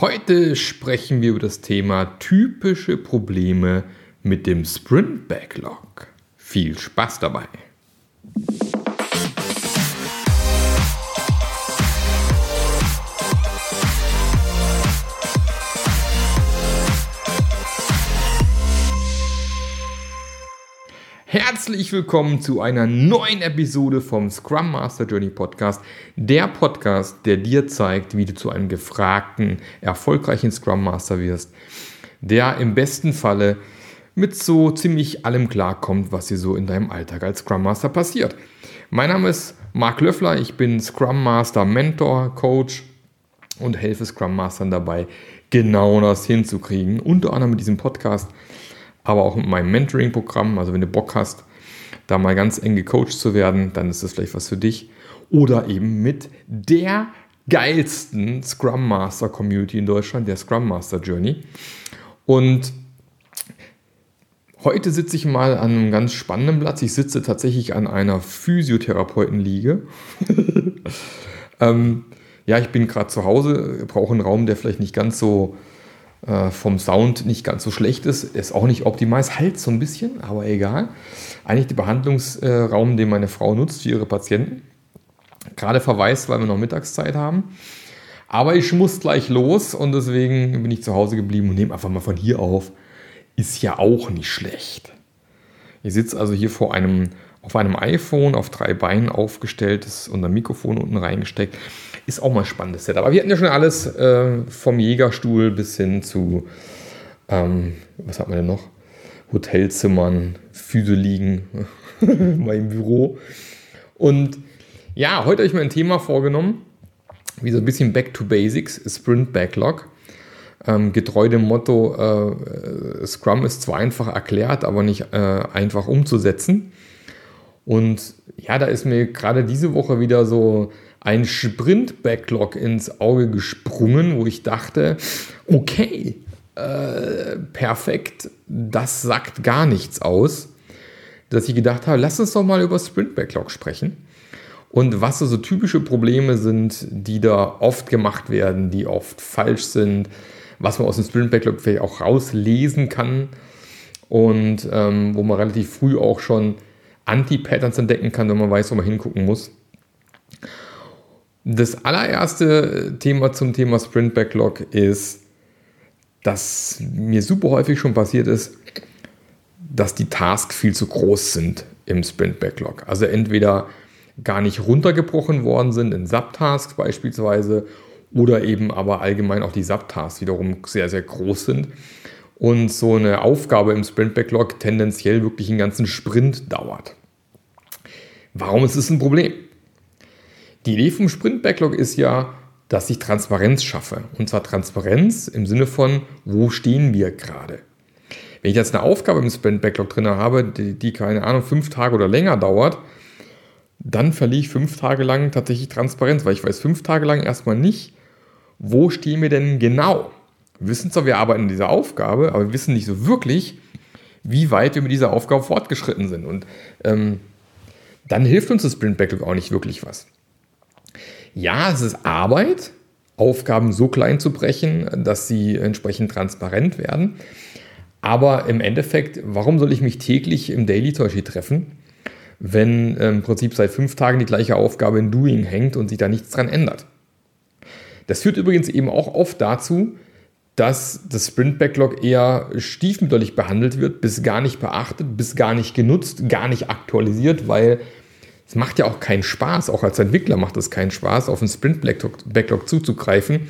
Heute sprechen wir über das Thema typische Probleme mit dem Sprint Backlog. Viel Spaß dabei! Herzlich willkommen zu einer neuen Episode vom Scrum Master Journey Podcast. Der Podcast, der dir zeigt, wie du zu einem gefragten, erfolgreichen Scrum Master wirst, der im besten Falle mit so ziemlich allem klarkommt, was dir so in deinem Alltag als Scrum Master passiert. Mein Name ist Marc Löffler, ich bin Scrum Master Mentor, Coach und helfe Scrum Mastern dabei, genau das hinzukriegen. Unter anderem mit diesem Podcast aber auch mit meinem Mentoring-Programm. Also wenn du Bock hast, da mal ganz eng gecoacht zu werden, dann ist das vielleicht was für dich. Oder eben mit der geilsten Scrum Master Community in Deutschland, der Scrum Master Journey. Und heute sitze ich mal an einem ganz spannenden Platz. Ich sitze tatsächlich an einer Physiotherapeutenliege. ähm, ja, ich bin gerade zu Hause, brauche einen Raum, der vielleicht nicht ganz so äh, vom Sound nicht ganz so schlecht ist. Ist auch nicht optimal, es halt so ein bisschen, aber egal. Eigentlich der Behandlungsraum, den meine Frau nutzt für ihre Patienten. Gerade verweist, weil wir noch Mittagszeit haben. Aber ich muss gleich los und deswegen bin ich zu Hause geblieben und nehme einfach mal von hier auf. Ist ja auch nicht schlecht. Ich sitze also hier vor einem, auf einem iPhone auf drei Beinen aufgestelltes und ein Mikrofon unten reingesteckt. Ist auch mal ein spannendes Set. Aber wir hatten ja schon alles äh, vom Jägerstuhl bis hin zu, ähm, was hat man denn noch? Hotelzimmern, Füße liegen, mein Büro. Und ja, heute habe ich mir ein Thema vorgenommen, wie so ein bisschen Back to Basics, Sprint Backlog. Ähm, getreu dem Motto, äh, Scrum ist zwar einfach erklärt, aber nicht äh, einfach umzusetzen. Und ja, da ist mir gerade diese Woche wieder so ein Sprint-Backlog ins Auge gesprungen, wo ich dachte, okay, äh, perfekt, das sagt gar nichts aus. Dass ich gedacht habe, lass uns doch mal über Sprint-Backlog sprechen. Und was so typische Probleme sind, die da oft gemacht werden, die oft falsch sind, was man aus dem Sprint-Backlog vielleicht auch rauslesen kann und ähm, wo man relativ früh auch schon Anti-Patterns entdecken kann, wenn man weiß, wo man hingucken muss. Das allererste Thema zum Thema Sprint Backlog ist, dass mir super häufig schon passiert ist, dass die Tasks viel zu groß sind im Sprint Backlog. Also entweder gar nicht runtergebrochen worden sind in Subtasks beispielsweise oder eben aber allgemein auch die Subtasks wiederum sehr, sehr groß sind und so eine Aufgabe im Sprint Backlog tendenziell wirklich einen ganzen Sprint dauert. Warum ist es ein Problem? Die Idee vom Sprint Backlog ist ja, dass ich Transparenz schaffe. Und zwar Transparenz im Sinne von, wo stehen wir gerade? Wenn ich jetzt eine Aufgabe im Sprint Backlog drin habe, die, die, keine Ahnung, fünf Tage oder länger dauert, dann verliere ich fünf Tage lang tatsächlich Transparenz, weil ich weiß fünf Tage lang erstmal nicht, wo stehen wir denn genau. Wir wissen zwar, wir arbeiten in dieser Aufgabe, aber wir wissen nicht so wirklich, wie weit wir mit dieser Aufgabe fortgeschritten sind. Und ähm, dann hilft uns das Sprint Backlog auch nicht wirklich was. Ja, es ist Arbeit, Aufgaben so klein zu brechen, dass sie entsprechend transparent werden. Aber im Endeffekt, warum soll ich mich täglich im Daily Beispiel treffen, wenn im Prinzip seit fünf Tagen die gleiche Aufgabe in Doing hängt und sich da nichts dran ändert? Das führt übrigens eben auch oft dazu, dass das Sprint Backlog eher stiefmütterlich behandelt wird, bis gar nicht beachtet, bis gar nicht genutzt, gar nicht aktualisiert, weil es macht ja auch keinen Spaß, auch als Entwickler macht es keinen Spaß, auf einen Sprint-Backlog zuzugreifen,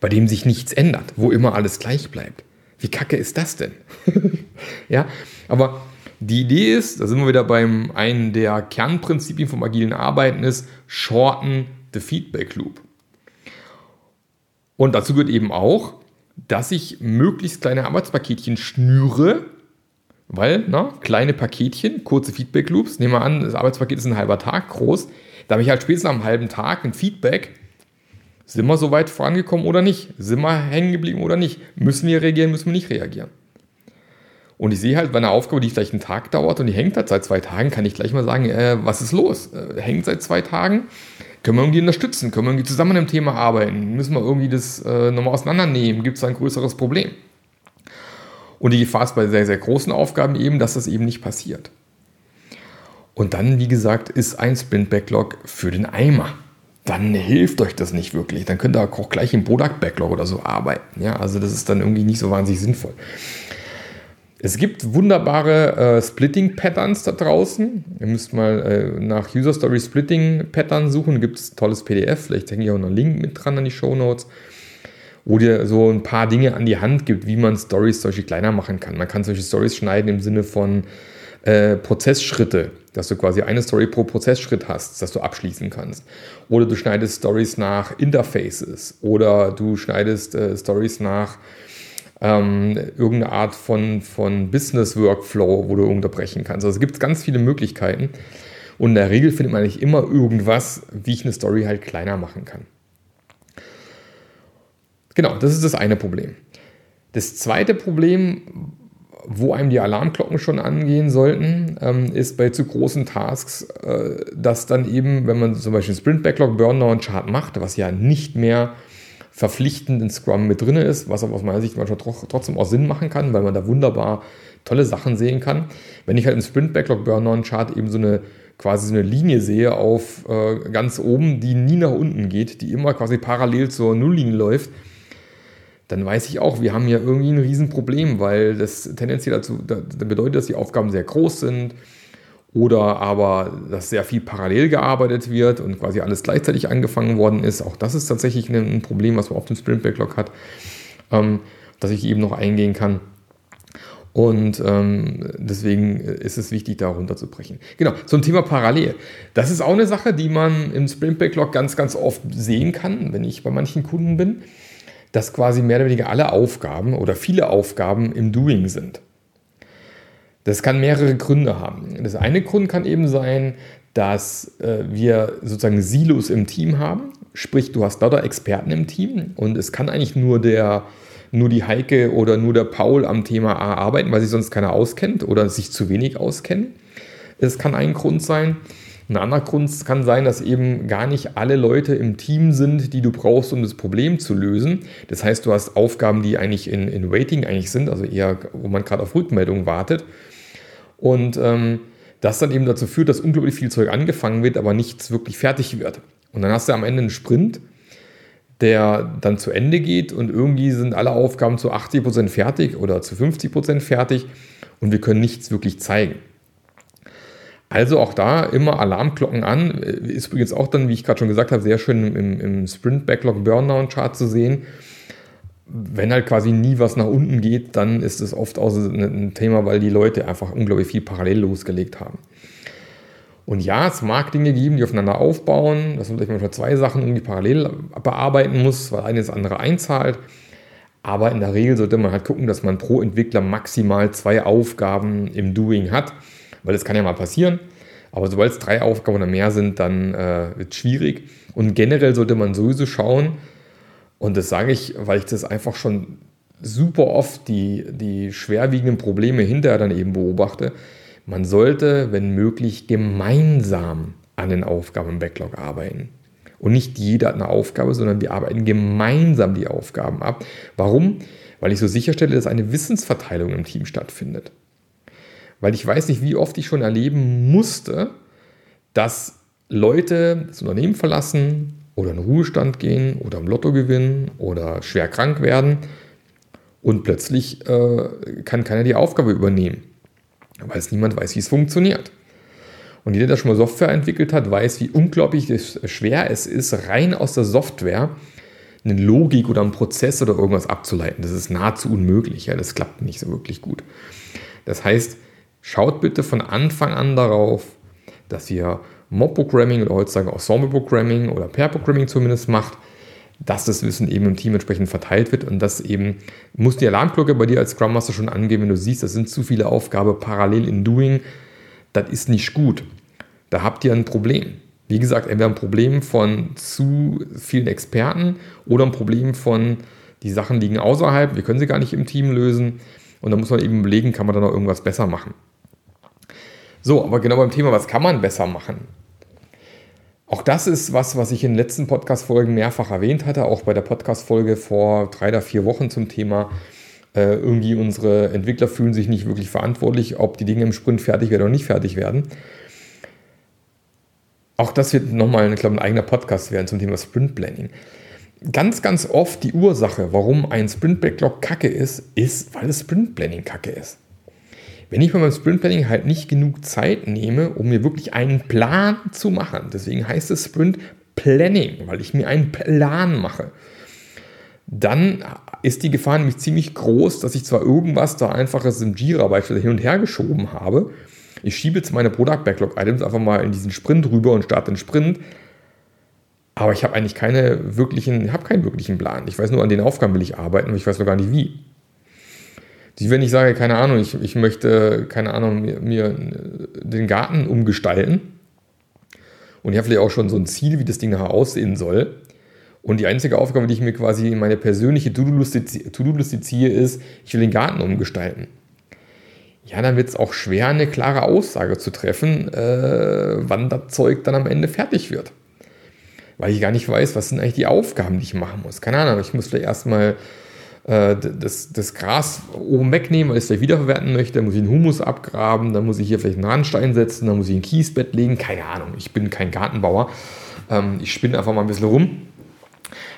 bei dem sich nichts ändert, wo immer alles gleich bleibt. Wie kacke ist das denn? ja, aber die Idee ist, da sind wir wieder beim einen der Kernprinzipien vom agilen Arbeiten ist, shorten the feedback loop. Und dazu gehört eben auch, dass ich möglichst kleine Arbeitspaketchen schnüre, weil, na, kleine Paketchen, kurze Feedback-Loops. Nehmen wir an, das Arbeitspaket ist ein halber Tag groß. Da habe ich halt spätestens am halben Tag ein Feedback. Sind wir so weit vorangekommen oder nicht? Sind wir hängen geblieben oder nicht? Müssen wir reagieren, müssen wir nicht reagieren? Und ich sehe halt, bei einer Aufgabe, die vielleicht einen Tag dauert und die hängt halt seit zwei Tagen, kann ich gleich mal sagen, äh, was ist los? Äh, hängt seit zwei Tagen? Können wir irgendwie unterstützen? Können wir irgendwie zusammen an dem Thema arbeiten? Müssen wir irgendwie das äh, nochmal auseinandernehmen? Gibt es ein größeres Problem? Und die Gefahr ist bei sehr, sehr großen Aufgaben eben, dass das eben nicht passiert. Und dann, wie gesagt, ist ein Sprint-Backlog für den Eimer. Dann hilft euch das nicht wirklich. Dann könnt ihr auch gleich im Product-Backlog oder so arbeiten. Ja, also das ist dann irgendwie nicht so wahnsinnig sinnvoll. Es gibt wunderbare äh, Splitting-Patterns da draußen. Ihr müsst mal äh, nach User Story Splitting Pattern suchen. Gibt es tolles PDF. Vielleicht hänge ich auch noch einen Link mit dran an die Show Notes, wo dir so ein paar Dinge an die Hand gibt, wie man Stories solche kleiner machen kann. Man kann solche Stories schneiden im Sinne von äh, Prozessschritte, dass du quasi eine Story pro Prozessschritt hast, dass du abschließen kannst. Oder du schneidest Stories nach Interfaces oder du schneidest äh, Stories nach ähm, irgendeine Art von, von Business-Workflow, wo du unterbrechen kannst. Also es gibt ganz viele Möglichkeiten. Und in der Regel findet man nicht immer irgendwas, wie ich eine Story halt kleiner machen kann. Genau, das ist das eine Problem. Das zweite Problem, wo einem die Alarmglocken schon angehen sollten, ähm, ist bei zu großen Tasks, äh, dass dann eben, wenn man zum Beispiel Sprint Backlog Burndown Chart macht, was ja nicht mehr verpflichtend in Scrum mit drin ist, was aber aus meiner Sicht manchmal trotzdem auch Sinn machen kann, weil man da wunderbar tolle Sachen sehen kann. Wenn ich halt im Sprint Backlog Burn-On Chart eben so eine quasi so eine Linie sehe auf äh, ganz oben, die nie nach unten geht, die immer quasi parallel zur Nulllinie läuft, dann weiß ich auch, wir haben hier irgendwie ein Riesenproblem, weil das tendenziell dazu da, bedeutet, dass die Aufgaben sehr groß sind, oder aber, dass sehr viel parallel gearbeitet wird und quasi alles gleichzeitig angefangen worden ist. Auch das ist tatsächlich ein Problem, was man auf dem Sprint Backlog hat, ähm, dass ich eben noch eingehen kann. Und ähm, deswegen ist es wichtig, da runterzubrechen. Genau, zum Thema Parallel. Das ist auch eine Sache, die man im Sprint Backlog ganz, ganz oft sehen kann, wenn ich bei manchen Kunden bin, dass quasi mehr oder weniger alle Aufgaben oder viele Aufgaben im Doing sind. Das kann mehrere Gründe haben. Das eine Grund kann eben sein, dass äh, wir sozusagen Silos im Team haben. Sprich, du hast lauter Experten im Team und es kann eigentlich nur der nur die Heike oder nur der Paul am Thema A arbeiten, weil sich sonst keiner auskennt oder sich zu wenig auskennen. Es kann ein Grund sein. Ein anderer Grund kann sein, dass eben gar nicht alle Leute im Team sind, die du brauchst, um das Problem zu lösen. Das heißt, du hast Aufgaben, die eigentlich in, in Waiting eigentlich sind, also eher, wo man gerade auf Rückmeldung wartet. Und ähm, das dann eben dazu führt, dass unglaublich viel Zeug angefangen wird, aber nichts wirklich fertig wird. Und dann hast du am Ende einen Sprint, der dann zu Ende geht und irgendwie sind alle Aufgaben zu 80% fertig oder zu 50% fertig und wir können nichts wirklich zeigen. Also auch da immer Alarmglocken an. Ist übrigens auch dann, wie ich gerade schon gesagt habe, sehr schön im, im Sprint Backlog Burndown Chart zu sehen wenn halt quasi nie was nach unten geht, dann ist es oft auch ein Thema, weil die Leute einfach unglaublich viel parallel losgelegt haben. Und ja, es mag Dinge geben, die aufeinander aufbauen, dass man vielleicht manchmal zwei Sachen irgendwie parallel bearbeiten muss, weil eine das andere einzahlt. Aber in der Regel sollte man halt gucken, dass man pro Entwickler maximal zwei Aufgaben im Doing hat, weil das kann ja mal passieren. Aber sobald es drei Aufgaben oder mehr sind, dann äh, wird es schwierig. Und generell sollte man sowieso schauen, und das sage ich, weil ich das einfach schon super oft die, die schwerwiegenden Probleme hinterher dann eben beobachte. Man sollte, wenn möglich, gemeinsam an den Aufgaben im Backlog arbeiten. Und nicht jeder hat eine Aufgabe, sondern wir arbeiten gemeinsam die Aufgaben ab. Warum? Weil ich so sicherstelle, dass eine Wissensverteilung im Team stattfindet. Weil ich weiß nicht, wie oft ich schon erleben musste, dass Leute das Unternehmen verlassen, oder in Ruhestand gehen oder im Lotto gewinnen oder schwer krank werden und plötzlich äh, kann keiner die Aufgabe übernehmen, weil es niemand weiß, wie es funktioniert. Und jeder, der schon mal Software entwickelt hat, weiß, wie unglaublich schwer es ist, rein aus der Software eine Logik oder einen Prozess oder irgendwas abzuleiten. Das ist nahezu unmöglich. Ja? Das klappt nicht so wirklich gut. Das heißt, schaut bitte von Anfang an darauf, dass ihr Mob-Programming oder heutzutage Ensemble-Programming oder Pair-Programming zumindest macht, dass das Wissen eben im Team entsprechend verteilt wird und das eben muss die Alarmglocke bei dir als Scrum Master schon angehen, wenn du siehst, das sind zu viele Aufgaben parallel in Doing, das ist nicht gut. Da habt ihr ein Problem. Wie gesagt, entweder ein Problem von zu vielen Experten oder ein Problem von, die Sachen liegen außerhalb, wir können sie gar nicht im Team lösen und da muss man eben überlegen, kann man da noch irgendwas besser machen. So, aber genau beim Thema, was kann man besser machen? Auch das ist was, was ich in den letzten Podcast-Folgen mehrfach erwähnt hatte, auch bei der Podcast-Folge vor drei oder vier Wochen zum Thema, äh, irgendwie unsere Entwickler fühlen sich nicht wirklich verantwortlich, ob die Dinge im Sprint fertig werden oder nicht fertig werden. Auch das wird nochmal, ich glaube, ein eigener Podcast werden zum Thema Sprint Planning. Ganz, ganz oft die Ursache, warum ein Sprint Backlog kacke ist, ist, weil das Sprint Planning kacke ist. Wenn ich bei meinem Sprint Planning halt nicht genug Zeit nehme, um mir wirklich einen Plan zu machen, deswegen heißt es Sprint Planning, weil ich mir einen Plan mache, dann ist die Gefahr nämlich ziemlich groß, dass ich zwar irgendwas da einfaches im Jira beispielsweise hin und her geschoben habe. Ich schiebe jetzt meine Product Backlog Items einfach mal in diesen Sprint rüber und starte den Sprint. Aber ich habe eigentlich keine wirklichen, habe keinen wirklichen Plan. Ich weiß nur, an den Aufgaben will ich arbeiten, aber ich weiß noch gar nicht wie. Wenn ich sage, keine Ahnung, ich, ich möchte, keine Ahnung, mir, mir den Garten umgestalten und ich habe vielleicht auch schon so ein Ziel, wie das Ding nachher aussehen soll. Und die einzige Aufgabe, die ich mir quasi in meine persönliche To-Do-Liste ziehe, ist, ich will den Garten umgestalten. Ja, dann wird es auch schwer, eine klare Aussage zu treffen, äh, wann das Zeug dann am Ende fertig wird. Weil ich gar nicht weiß, was sind eigentlich die Aufgaben, die ich machen muss. Keine Ahnung, ich muss vielleicht erstmal äh, das, das Gras oben wegnehmen, weil ich es vielleicht wiederverwerten möchte. Dann muss ich einen Humus abgraben, dann muss ich hier vielleicht einen Randstein setzen, dann muss ich ein Kiesbett legen. Keine Ahnung, ich bin kein Gartenbauer. Ähm, ich spinne einfach mal ein bisschen rum.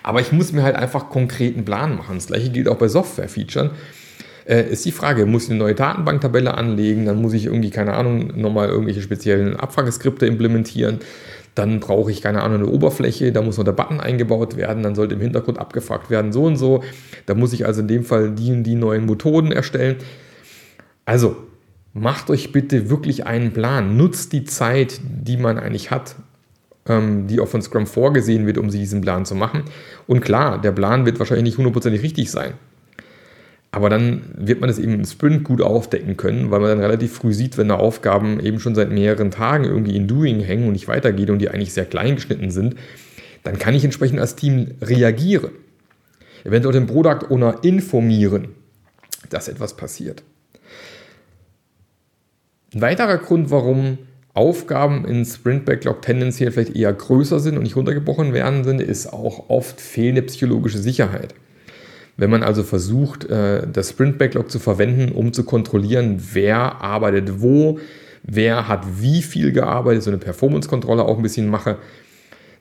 Aber ich muss mir halt einfach konkreten Plan machen. Das gleiche gilt auch bei Software-Features. Äh, ist die Frage, muss ich eine neue Datenbanktabelle anlegen, dann muss ich irgendwie, keine Ahnung, nochmal irgendwelche speziellen Abfrageskripte implementieren dann brauche ich, keine Ahnung, eine Oberfläche, da muss noch der Button eingebaut werden, dann sollte im Hintergrund abgefragt werden, so und so. Da muss ich also in dem Fall die und die neuen Methoden erstellen. Also, macht euch bitte wirklich einen Plan. Nutzt die Zeit, die man eigentlich hat, ähm, die auch von Scrum vorgesehen wird, um diesen Plan zu machen. Und klar, der Plan wird wahrscheinlich nicht hundertprozentig richtig sein. Aber dann wird man es eben im Sprint gut aufdecken können, weil man dann relativ früh sieht, wenn da Aufgaben eben schon seit mehreren Tagen irgendwie in Doing hängen und nicht weitergehen und die eigentlich sehr klein geschnitten sind, dann kann ich entsprechend als Team reagieren. Eventuell den Product Owner informieren, dass etwas passiert. Ein weiterer Grund, warum Aufgaben in Sprint Backlog tendenziell vielleicht eher größer sind und nicht runtergebrochen werden sind, ist auch oft fehlende psychologische Sicherheit. Wenn man also versucht, äh, das Sprint Backlog zu verwenden, um zu kontrollieren, wer arbeitet wo, wer hat wie viel gearbeitet, so eine Performance-Kontrolle auch ein bisschen mache,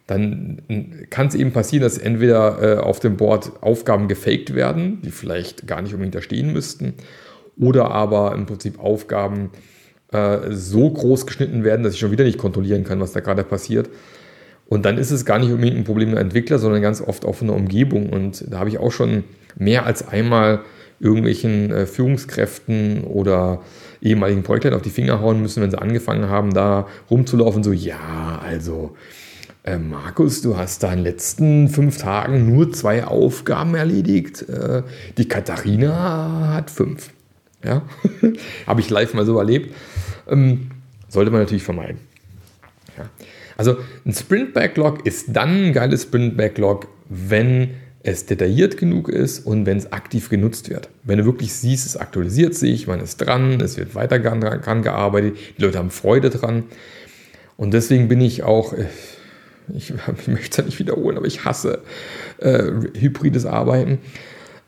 dann kann es eben passieren, dass entweder äh, auf dem Board Aufgaben gefaked werden, die vielleicht gar nicht unbedingt da stehen müssten, oder aber im Prinzip Aufgaben äh, so groß geschnitten werden, dass ich schon wieder nicht kontrollieren kann, was da gerade passiert. Und dann ist es gar nicht unbedingt ein Problem der Entwickler, sondern ganz oft auch von der Umgebung. Und da habe ich auch schon mehr als einmal irgendwelchen äh, Führungskräften oder ehemaligen Projektleitern auf die Finger hauen müssen, wenn sie angefangen haben, da rumzulaufen, so, ja, also äh, Markus, du hast da in den letzten fünf Tagen nur zwei Aufgaben erledigt. Äh, die Katharina hat fünf. Ja, habe ich live mal so erlebt. Ähm, sollte man natürlich vermeiden. Ja. Also ein Sprint Backlog ist dann ein geiles Sprint Backlog, wenn es detailliert genug ist und wenn es aktiv genutzt wird. Wenn du wirklich siehst, es aktualisiert sich, man ist dran, es wird weiter dran gearbeitet, die Leute haben Freude dran. Und deswegen bin ich auch, äh, ich, ich möchte es ja nicht wiederholen, aber ich hasse äh, hybrides Arbeiten.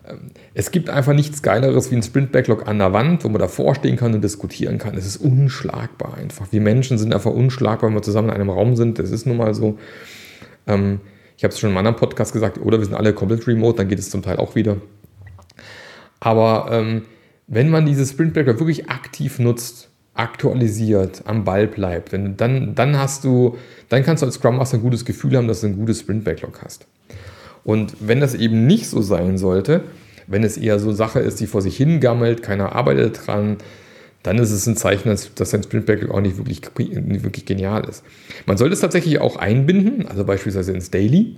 Ähm, es gibt einfach nichts Geileres wie ein Sprint-Backlog an der Wand, wo man davor stehen kann und diskutieren kann. Es ist unschlagbar einfach. Wir Menschen sind einfach unschlagbar, wenn wir zusammen in einem Raum sind. Das ist nun mal so. Ähm, ich habe es schon in einem anderen Podcast gesagt, oder wir sind alle komplett remote, dann geht es zum Teil auch wieder. Aber ähm, wenn man dieses Sprint Backlog wirklich aktiv nutzt, aktualisiert, am Ball bleibt, wenn, dann, dann hast du, dann kannst du als Scrum Master ein gutes Gefühl haben, dass du ein gutes Sprint Backlog hast. Und wenn das eben nicht so sein sollte, wenn es eher so Sache ist, die vor sich hingammelt, keiner arbeitet dran, dann ist es ein Zeichen, dass ein Sprint Backlog auch nicht wirklich, nicht wirklich genial ist. Man sollte es tatsächlich auch einbinden, also beispielsweise ins Daily,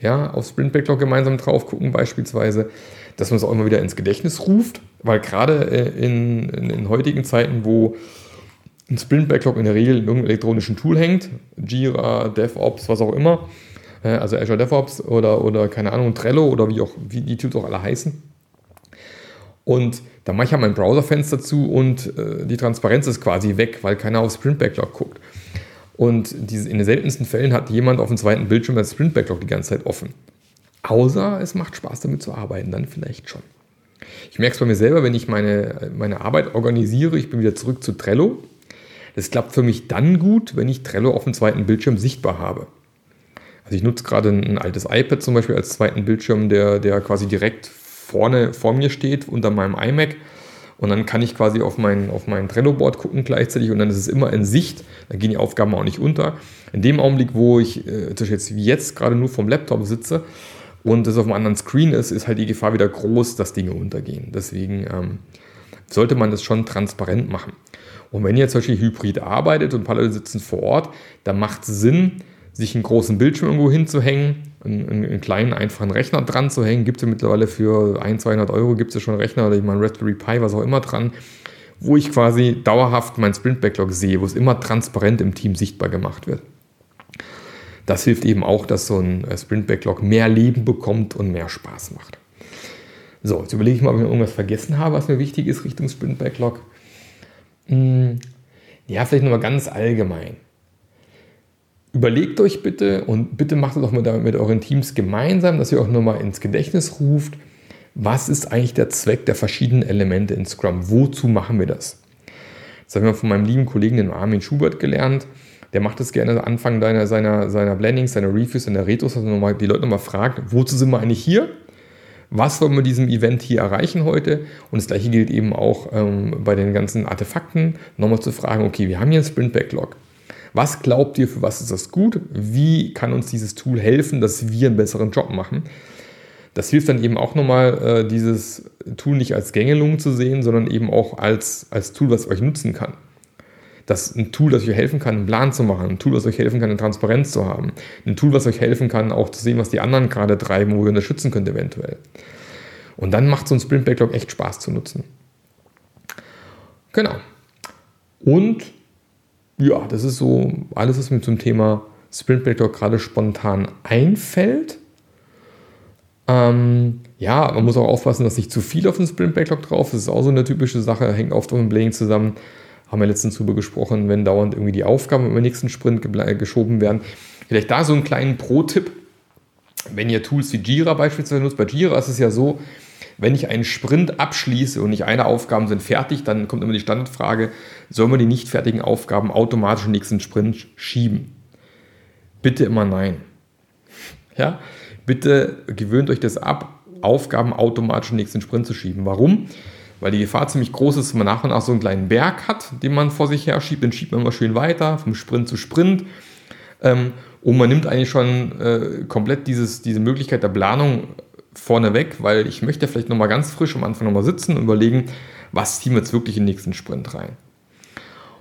ja, auf Sprint Backlog gemeinsam drauf gucken, beispielsweise, dass man es auch immer wieder ins Gedächtnis ruft, weil gerade äh, in, in, in heutigen Zeiten, wo ein Sprint Backlog in der Regel in irgendeinem elektronischen Tool hängt, Jira, DevOps, was auch immer, äh, also Azure DevOps oder, oder keine Ahnung, Trello oder wie auch, wie die Tools auch alle heißen, und dann mache ich ja mein Browserfenster zu und äh, die Transparenz ist quasi weg, weil keiner auf Sprint Backlog guckt. Und diese, in den seltensten Fällen hat jemand auf dem zweiten Bildschirm das Sprint Backlog die ganze Zeit offen. Außer es macht Spaß damit zu arbeiten, dann vielleicht schon. Ich merke es bei mir selber, wenn ich meine, meine Arbeit organisiere, ich bin wieder zurück zu Trello. Das klappt für mich dann gut, wenn ich Trello auf dem zweiten Bildschirm sichtbar habe. Also ich nutze gerade ein, ein altes iPad zum Beispiel als zweiten Bildschirm, der, der quasi direkt vorne vor mir steht, unter meinem iMac. Und dann kann ich quasi auf mein, auf mein Trello-Board gucken gleichzeitig und dann ist es immer in Sicht. Dann gehen die Aufgaben auch nicht unter. In dem Augenblick, wo ich äh, jetzt wie jetzt gerade nur vom Laptop sitze und es auf einem anderen Screen ist, ist halt die Gefahr wieder groß, dass Dinge untergehen. Deswegen ähm, sollte man das schon transparent machen. Und wenn ihr zum Beispiel hybrid arbeitet und Leute sitzen vor Ort, dann macht es Sinn, sich einen großen Bildschirm irgendwo hinzuhängen, einen, einen, kleinen, einfachen Rechner dran zu hängen. Gibt es ja mittlerweile für 1, 200 Euro gibt es ja schon Rechner oder ich meine Raspberry Pi, was auch immer dran, wo ich quasi dauerhaft mein Sprint-Backlog sehe, wo es immer transparent im Team sichtbar gemacht wird. Das hilft eben auch, dass so ein äh, Sprint-Backlog mehr Leben bekommt und mehr Spaß macht. So, jetzt überlege ich mal, ob ich irgendwas vergessen habe, was mir wichtig ist Richtung Sprint-Backlog. Hm, ja, vielleicht nochmal ganz allgemein. Überlegt euch bitte und bitte macht es auch mit, mit euren Teams gemeinsam, dass ihr auch nochmal ins Gedächtnis ruft, was ist eigentlich der Zweck der verschiedenen Elemente in Scrum? Wozu machen wir das? Das haben wir von meinem lieben Kollegen, den Armin Schubert, gelernt. Der macht das gerne Anfang deiner, seiner, seiner Blendings, seiner Reviews, seiner Retros, dass man die Leute nochmal fragt, wozu sind wir eigentlich hier? Was wollen wir mit diesem Event hier erreichen heute? Und das gleiche gilt eben auch ähm, bei den ganzen Artefakten, nochmal zu fragen, okay, wir haben hier einen Sprint Backlog. Was glaubt ihr, für was ist das gut? Wie kann uns dieses Tool helfen, dass wir einen besseren Job machen? Das hilft dann eben auch nochmal, äh, dieses Tool nicht als Gängelung zu sehen, sondern eben auch als, als Tool, was euch nutzen kann. Das ein Tool, das euch helfen kann, einen Plan zu machen, ein Tool, das euch helfen kann, eine Transparenz zu haben, ein Tool, was euch helfen kann, auch zu sehen, was die anderen gerade treiben, wo ihr unterstützen könnt eventuell. Und dann macht so ein Sprint Backlog echt Spaß zu nutzen. Genau. Und ja, das ist so alles, was mir zum Thema Sprint Backlog gerade spontan einfällt. Ähm, ja, man muss auch aufpassen, dass nicht zu viel auf dem Sprint Backlog drauf ist. Das ist auch so eine typische Sache, hängt oft auf dem Blaying zusammen. Haben wir letztens drüber gesprochen, wenn dauernd irgendwie die Aufgaben im nächsten Sprint geschoben werden. Vielleicht da so einen kleinen Pro-Tipp. Wenn ihr Tools wie Jira beispielsweise nutzt, bei Jira ist es ja so, wenn ich einen Sprint abschließe und nicht eine Aufgaben sind fertig, dann kommt immer die Standardfrage, soll man die nicht fertigen Aufgaben automatisch in den nächsten Sprint schieben? Bitte immer nein. Ja, bitte gewöhnt euch das ab, Aufgaben automatisch in den nächsten Sprint zu schieben. Warum? Weil die Gefahr ziemlich groß ist, dass man nach und nach so einen kleinen Berg hat, den man vor sich her schiebt. Den schiebt man immer schön weiter, vom Sprint zu Sprint. Ähm, und man nimmt eigentlich schon äh, komplett dieses, diese Möglichkeit der Planung vorneweg, weil ich möchte vielleicht nochmal ganz frisch am Anfang nochmal sitzen und überlegen, was ziehen wir jetzt wirklich in den nächsten Sprint rein.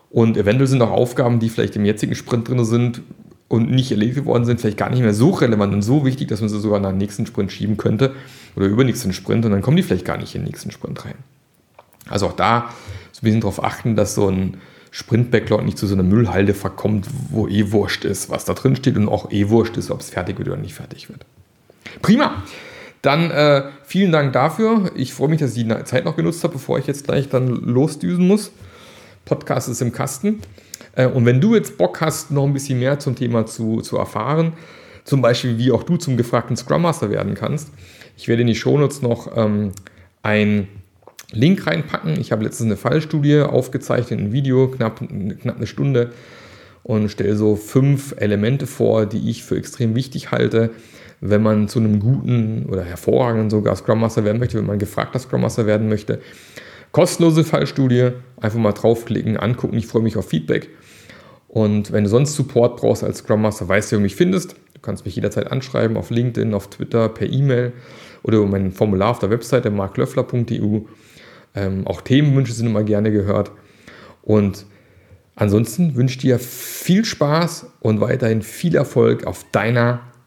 Und eventuell sind auch Aufgaben, die vielleicht im jetzigen Sprint drin sind und nicht erledigt worden sind, vielleicht gar nicht mehr so relevant und so wichtig, dass man sie sogar nach dem nächsten Sprint schieben könnte oder übernächsten Sprint und dann kommen die vielleicht gar nicht in den nächsten Sprint rein. Also auch da so ein bisschen darauf achten, dass so ein Sprint-Backlog nicht zu so einer Müllhalde verkommt, wo eh wurscht ist, was da drin steht und auch eh wurscht ist, ob es fertig wird oder nicht fertig wird. Prima! Dann äh, vielen Dank dafür. Ich freue mich, dass ich die Zeit noch genutzt habe, bevor ich jetzt gleich dann losdüsen muss. Podcast ist im Kasten. Äh, und wenn du jetzt Bock hast, noch ein bisschen mehr zum Thema zu, zu erfahren, zum Beispiel wie auch du zum gefragten Scrum Master werden kannst, ich werde in die Shownotes noch ähm, ein Link reinpacken. Ich habe letztens eine Fallstudie aufgezeichnet, ein Video, knapp, knapp eine Stunde, und stelle so fünf Elemente vor, die ich für extrem wichtig halte, wenn man zu einem guten oder hervorragenden sogar Scrum Master werden möchte, wenn man gefragter Scrum Master werden möchte. Kostenlose Fallstudie, einfach mal draufklicken, angucken. Ich freue mich auf Feedback. Und wenn du sonst Support brauchst als Scrum Master, weißt du, wie du mich findest. Du kannst mich jederzeit anschreiben auf LinkedIn, auf Twitter, per E-Mail oder über mein Formular auf der Webseite marklöffler.eu. Ähm, auch Themenwünsche sind immer gerne gehört. Und ansonsten wünsche ich dir viel Spaß und weiterhin viel Erfolg auf deiner